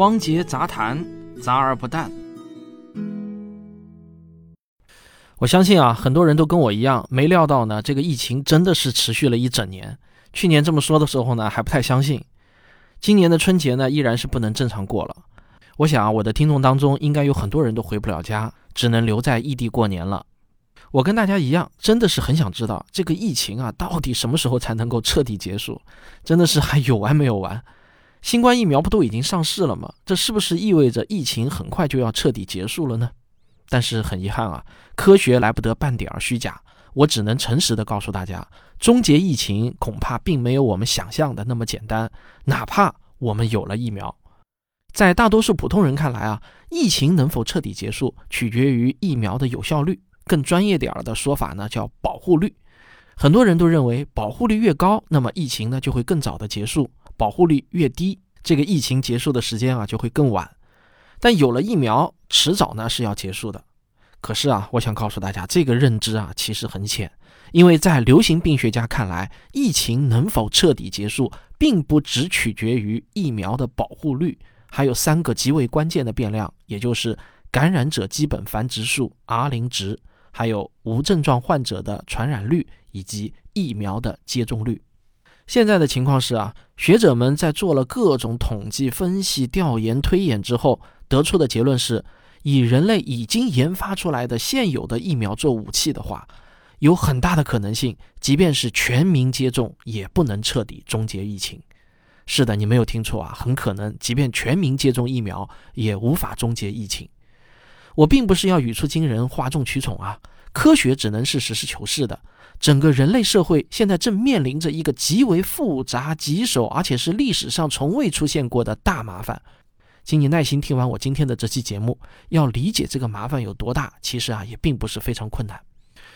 汪杰杂谈，杂而不淡。我相信啊，很多人都跟我一样，没料到呢，这个疫情真的是持续了一整年。去年这么说的时候呢，还不太相信。今年的春节呢，依然是不能正常过了。我想啊，我的听众当中应该有很多人都回不了家，只能留在异地过年了。我跟大家一样，真的是很想知道这个疫情啊，到底什么时候才能够彻底结束？真的是还有完没有完？新冠疫苗不都已经上市了吗？这是不是意味着疫情很快就要彻底结束了呢？但是很遗憾啊，科学来不得半点儿虚假。我只能诚实的告诉大家，终结疫情恐怕并没有我们想象的那么简单。哪怕我们有了疫苗，在大多数普通人看来啊，疫情能否彻底结束，取决于疫苗的有效率。更专业点儿的说法呢，叫保护率。很多人都认为，保护率越高，那么疫情呢就会更早的结束；保护率越低，这个疫情结束的时间啊就会更晚。但有了疫苗，迟早呢是要结束的。可是啊，我想告诉大家，这个认知啊其实很浅，因为在流行病学家看来，疫情能否彻底结束，并不只取决于疫苗的保护率，还有三个极为关键的变量，也就是感染者基本繁殖数 R 零值，还有无症状患者的传染率以及疫苗的接种率。现在的情况是啊，学者们在做了各种统计分析、调研、推演之后，得出的结论是。以人类已经研发出来的现有的疫苗做武器的话，有很大的可能性，即便是全民接种，也不能彻底终结疫情。是的，你没有听错啊，很可能，即便全民接种疫苗，也无法终结疫情。我并不是要语出惊人、哗众取宠啊，科学只能是实事求是的。整个人类社会现在正面临着一个极为复杂、棘手，而且是历史上从未出现过的大麻烦。请你耐心听完我今天的这期节目，要理解这个麻烦有多大，其实啊也并不是非常困难。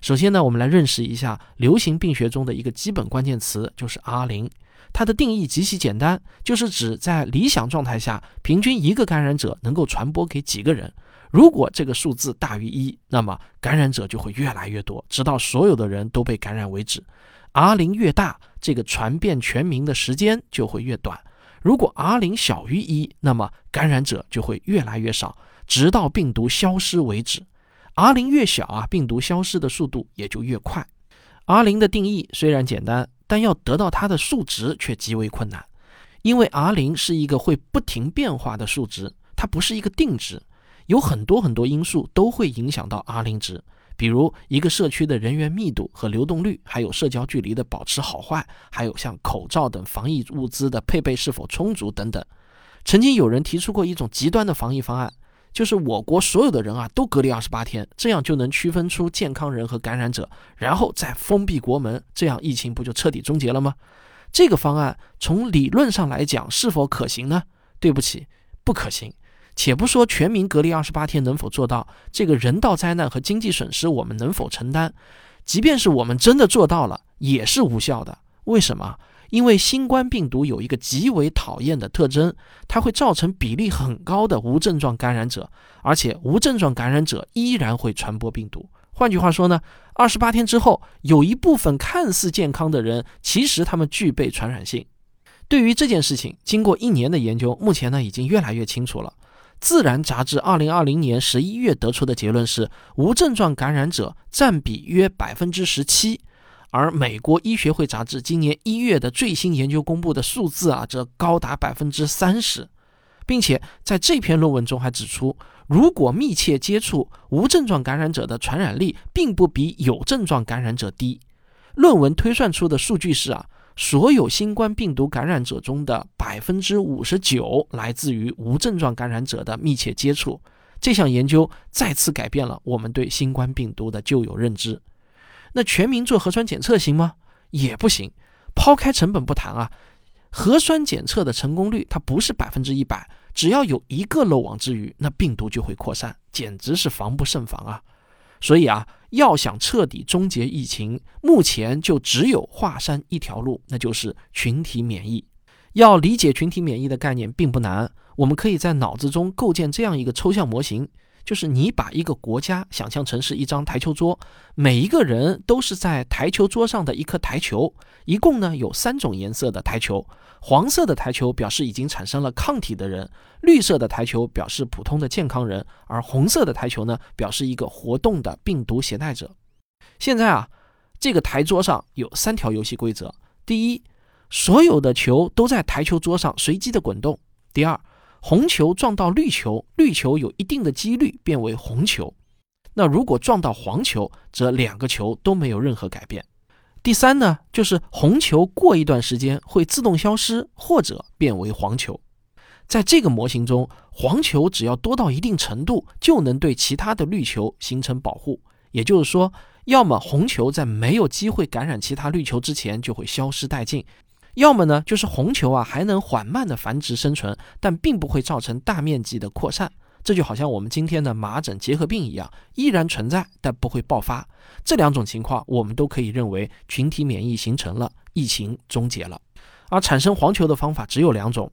首先呢，我们来认识一下流行病学中的一个基本关键词，就是 R 零。它的定义极其简单，就是指在理想状态下，平均一个感染者能够传播给几个人。如果这个数字大于一，那么感染者就会越来越多，直到所有的人都被感染为止。R 零越大，这个传遍全民的时间就会越短。如果 R 零小于一，那么感染者就会越来越少，直到病毒消失为止。R 零越小啊，病毒消失的速度也就越快。R 零的定义虽然简单，但要得到它的数值却极为困难，因为 R 零是一个会不停变化的数值，它不是一个定值，有很多很多因素都会影响到 R 零值。比如一个社区的人员密度和流动率，还有社交距离的保持好坏，还有像口罩等防疫物资的配备是否充足等等。曾经有人提出过一种极端的防疫方案，就是我国所有的人啊都隔离二十八天，这样就能区分出健康人和感染者，然后再封闭国门，这样疫情不就彻底终结了吗？这个方案从理论上来讲是否可行呢？对不起，不可行。且不说全民隔离二十八天能否做到，这个人道灾难和经济损失我们能否承担？即便是我们真的做到了，也是无效的。为什么？因为新冠病毒有一个极为讨厌的特征，它会造成比例很高的无症状感染者，而且无症状感染者依然会传播病毒。换句话说呢，二十八天之后，有一部分看似健康的人，其实他们具备传染性。对于这件事情，经过一年的研究，目前呢已经越来越清楚了。自然杂志二零二零年十一月得出的结论是，无症状感染者占比约百分之十七，而美国医学会杂志今年一月的最新研究公布的数字啊，则高达百分之三十，并且在这篇论文中还指出，如果密切接触无症状感染者的传染力并不比有症状感染者低。论文推算出的数据是啊。所有新冠病毒感染者中的百分之五十九来自于无症状感染者的密切接触。这项研究再次改变了我们对新冠病毒的旧有认知。那全民做核酸检测行吗？也不行。抛开成本不谈啊，核酸检测的成功率它不是百分之一百，只要有一个漏网之鱼，那病毒就会扩散，简直是防不胜防啊。所以啊，要想彻底终结疫情，目前就只有华山一条路，那就是群体免疫。要理解群体免疫的概念并不难，我们可以在脑子中构建这样一个抽象模型：就是你把一个国家想象成是一张台球桌，每一个人都是在台球桌上的一颗台球，一共呢有三种颜色的台球，黄色的台球表示已经产生了抗体的人，绿色的台球表示普通的健康人，而红色的台球呢表示一个活动的病毒携带者。现在啊，这个台桌上有三条游戏规则：第一，所有的球都在台球桌上随机的滚动；第二，红球撞到绿球，绿球有一定的几率变为红球；那如果撞到黄球，则两个球都没有任何改变。第三呢，就是红球过一段时间会自动消失或者变为黄球。在这个模型中，黄球只要多到一定程度，就能对其他的绿球形成保护。也就是说，要么红球在没有机会感染其他绿球之前就会消失殆尽。要么呢，就是红球啊还能缓慢的繁殖生存，但并不会造成大面积的扩散。这就好像我们今天的麻疹结核病一样，依然存在，但不会爆发。这两种情况，我们都可以认为群体免疫形成了，疫情终结了。而产生黄球的方法只有两种，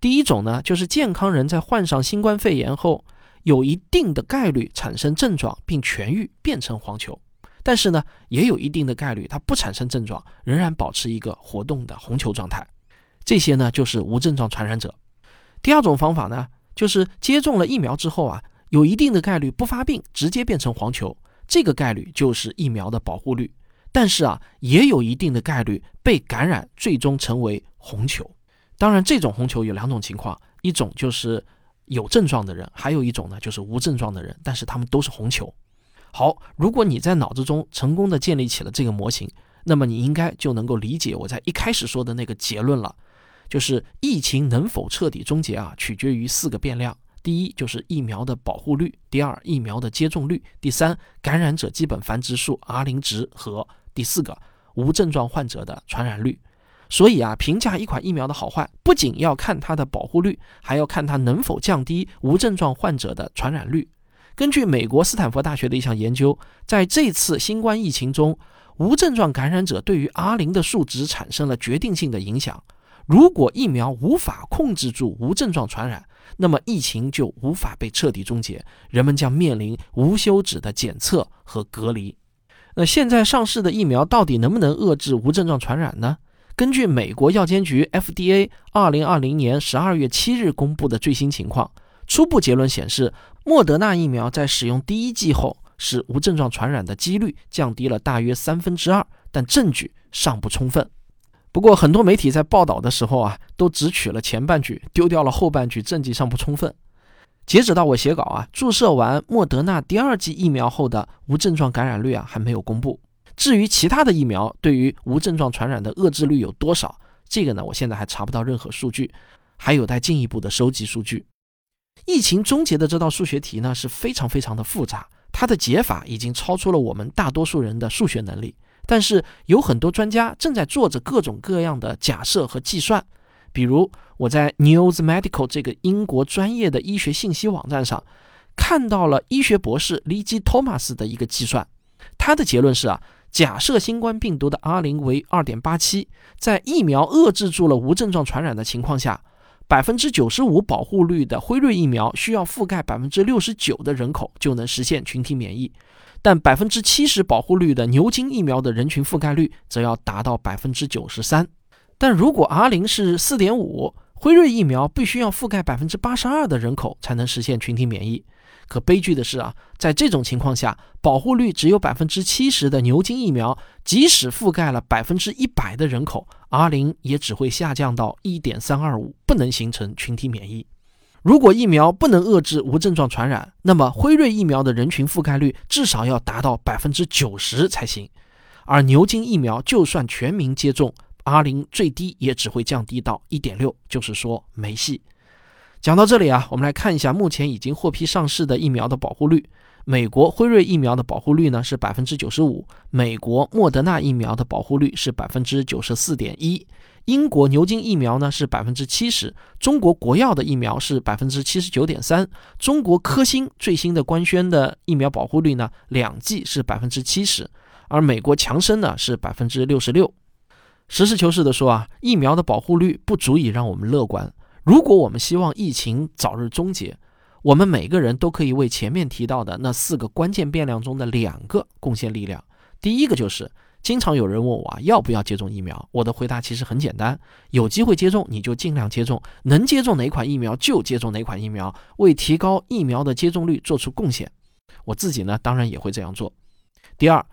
第一种呢，就是健康人在患上新冠肺炎后，有一定的概率产生症状并痊愈，变成黄球。但是呢，也有一定的概率，它不产生症状，仍然保持一个活动的红球状态。这些呢，就是无症状传染者。第二种方法呢，就是接种了疫苗之后啊，有一定的概率不发病，直接变成黄球。这个概率就是疫苗的保护率。但是啊，也有一定的概率被感染，最终成为红球。当然，这种红球有两种情况，一种就是有症状的人，还有一种呢就是无症状的人，但是他们都是红球。好，如果你在脑子中成功的建立起了这个模型，那么你应该就能够理解我在一开始说的那个结论了，就是疫情能否彻底终结啊，取决于四个变量：第一，就是疫苗的保护率；第二，疫苗的接种率；第三，感染者基本繁殖数 R 零值和第四个无症状患者的传染率。所以啊，评价一款疫苗的好坏，不仅要看它的保护率，还要看它能否降低无症状患者的传染率。根据美国斯坦福大学的一项研究，在这次新冠疫情中，无症状感染者对于 R 零的数值产生了决定性的影响。如果疫苗无法控制住无症状传染，那么疫情就无法被彻底终结，人们将面临无休止的检测和隔离。那现在上市的疫苗到底能不能遏制无症状传染呢？根据美国药监局 FDA 二零二零年十二月七日公布的最新情况。初步结论显示，莫德纳疫苗在使用第一剂后，使无症状传染的几率降低了大约三分之二，但证据尚不充分。不过，很多媒体在报道的时候啊，都只取了前半句，丢掉了后半句，证据尚不充分。截止到我写稿啊，注射完莫德纳第二剂疫苗后的无症状感染率啊，还没有公布。至于其他的疫苗对于无症状传染的遏制率有多少，这个呢，我现在还查不到任何数据，还有待进一步的收集数据。疫情终结的这道数学题呢是非常非常的复杂，它的解法已经超出了我们大多数人的数学能力。但是有很多专家正在做着各种各样的假设和计算，比如我在 News Medical 这个英国专业的医学信息网站上看到了医学博士 Lee G Thomas 的一个计算，他的结论是啊，假设新冠病毒的 R 零为二点八七，在疫苗遏制住了无症状传染的情况下。百分之九十五保护率的辉瑞疫苗需要覆盖百分之六十九的人口就能实现群体免疫，但百分之七十保护率的牛津疫苗的人群覆盖率则要达到百分之九十三。但如果 R 零是四点五，辉瑞疫苗必须要覆盖百分之八十二的人口才能实现群体免疫。可悲剧的是啊，在这种情况下，保护率只有百分之七十的牛津疫苗，即使覆盖了百分之一百的人口，R 零也只会下降到一点三二五，不能形成群体免疫。如果疫苗不能遏制无症状传染，那么辉瑞疫苗的人群覆盖率至少要达到百分之九十才行。而牛津疫苗就算全民接种，R 零最低也只会降低到一点六，就是说没戏。讲到这里啊，我们来看一下目前已经获批上市的疫苗的保护率。美国辉瑞疫苗的保护率呢是百分之九十五，美国莫德纳疫苗的保护率是百分之九十四点一，英国牛津疫苗呢是百分之七十，中国国药的疫苗是百分之七十九点三，中国科兴最新的官宣的疫苗保护率呢两剂是百分之七十，而美国强生呢是百分之六十六。实事求是的说啊，疫苗的保护率不足以让我们乐观。如果我们希望疫情早日终结，我们每个人都可以为前面提到的那四个关键变量中的两个贡献力量。第一个就是，经常有人问我啊，要不要接种疫苗？我的回答其实很简单：有机会接种你就尽量接种，能接种哪款疫苗就接种哪款疫苗，为提高疫苗的接种率做出贡献。我自己呢，当然也会这样做。第二，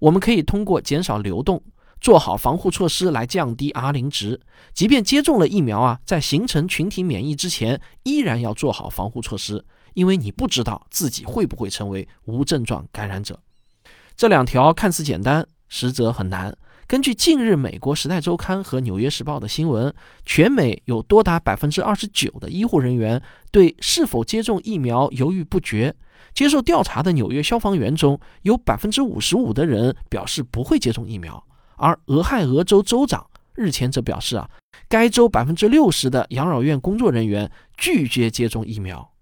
我们可以通过减少流动。做好防护措施来降低 R 零值，即便接种了疫苗啊，在形成群体免疫之前，依然要做好防护措施，因为你不知道自己会不会成为无症状感染者。这两条看似简单，实则很难。根据近日美国《时代周刊》和《纽约时报》的新闻，全美有多达百分之二十九的医护人员对是否接种疫苗犹豫不决。接受调查的纽约消防员中有百分之五十五的人表示不会接种疫苗。而俄亥俄州州长日前则表示啊，该州百分之六十的养老院工作人员拒绝接种疫苗。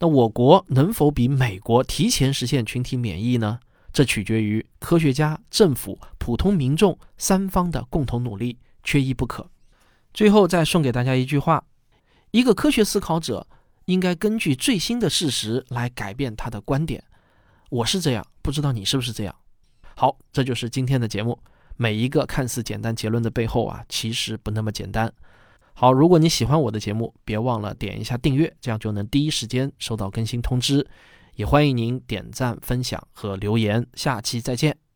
那我国能否比美国提前实现群体免疫呢？这取决于科学家、政府、普通民众三方的共同努力，缺一不可。最后再送给大家一句话：一个科学思考者应该根据最新的事实来改变他的观点。我是这样，不知道你是不是这样？好，这就是今天的节目。每一个看似简单结论的背后啊，其实不那么简单。好，如果你喜欢我的节目，别忘了点一下订阅，这样就能第一时间收到更新通知。也欢迎您点赞、分享和留言。下期再见。